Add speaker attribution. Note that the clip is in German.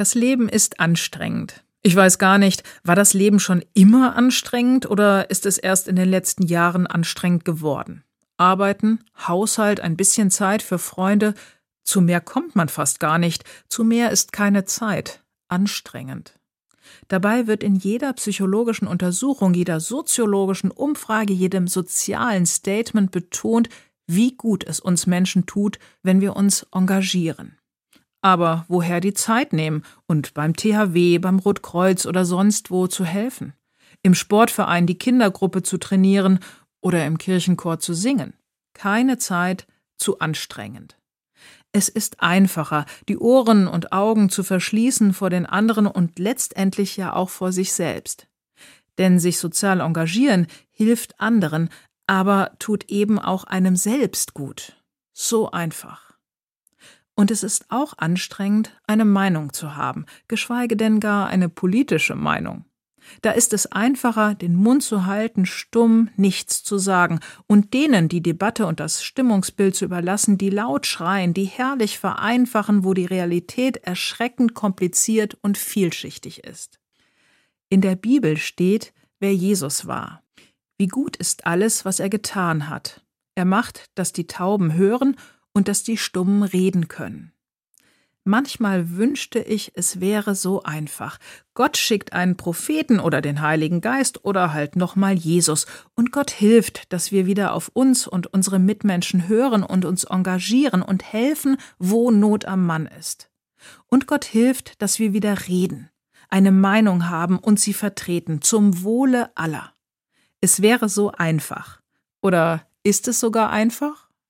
Speaker 1: Das Leben ist anstrengend. Ich weiß gar nicht, war das Leben schon immer anstrengend oder ist es erst in den letzten Jahren anstrengend geworden? Arbeiten, Haushalt, ein bisschen Zeit für Freunde, zu mehr kommt man fast gar nicht, zu mehr ist keine Zeit, anstrengend. Dabei wird in jeder psychologischen Untersuchung, jeder soziologischen Umfrage, jedem sozialen Statement betont, wie gut es uns Menschen tut, wenn wir uns engagieren. Aber woher die Zeit nehmen und beim THW, beim Rotkreuz oder sonst wo zu helfen? Im Sportverein die Kindergruppe zu trainieren oder im Kirchenchor zu singen? Keine Zeit, zu anstrengend. Es ist einfacher, die Ohren und Augen zu verschließen vor den anderen und letztendlich ja auch vor sich selbst. Denn sich sozial engagieren hilft anderen, aber tut eben auch einem selbst gut. So einfach. Und es ist auch anstrengend, eine Meinung zu haben, geschweige denn gar eine politische Meinung. Da ist es einfacher, den Mund zu halten, stumm nichts zu sagen und denen die Debatte und das Stimmungsbild zu überlassen, die laut schreien, die herrlich vereinfachen, wo die Realität erschreckend kompliziert und vielschichtig ist. In der Bibel steht, wer Jesus war. Wie gut ist alles, was er getan hat. Er macht, dass die Tauben hören und dass die Stummen reden können. Manchmal wünschte ich, es wäre so einfach. Gott schickt einen Propheten oder den Heiligen Geist oder halt nochmal Jesus. Und Gott hilft, dass wir wieder auf uns und unsere Mitmenschen hören und uns engagieren und helfen, wo Not am Mann ist. Und Gott hilft, dass wir wieder reden, eine Meinung haben und sie vertreten, zum Wohle aller. Es wäre so einfach. Oder ist es sogar einfach?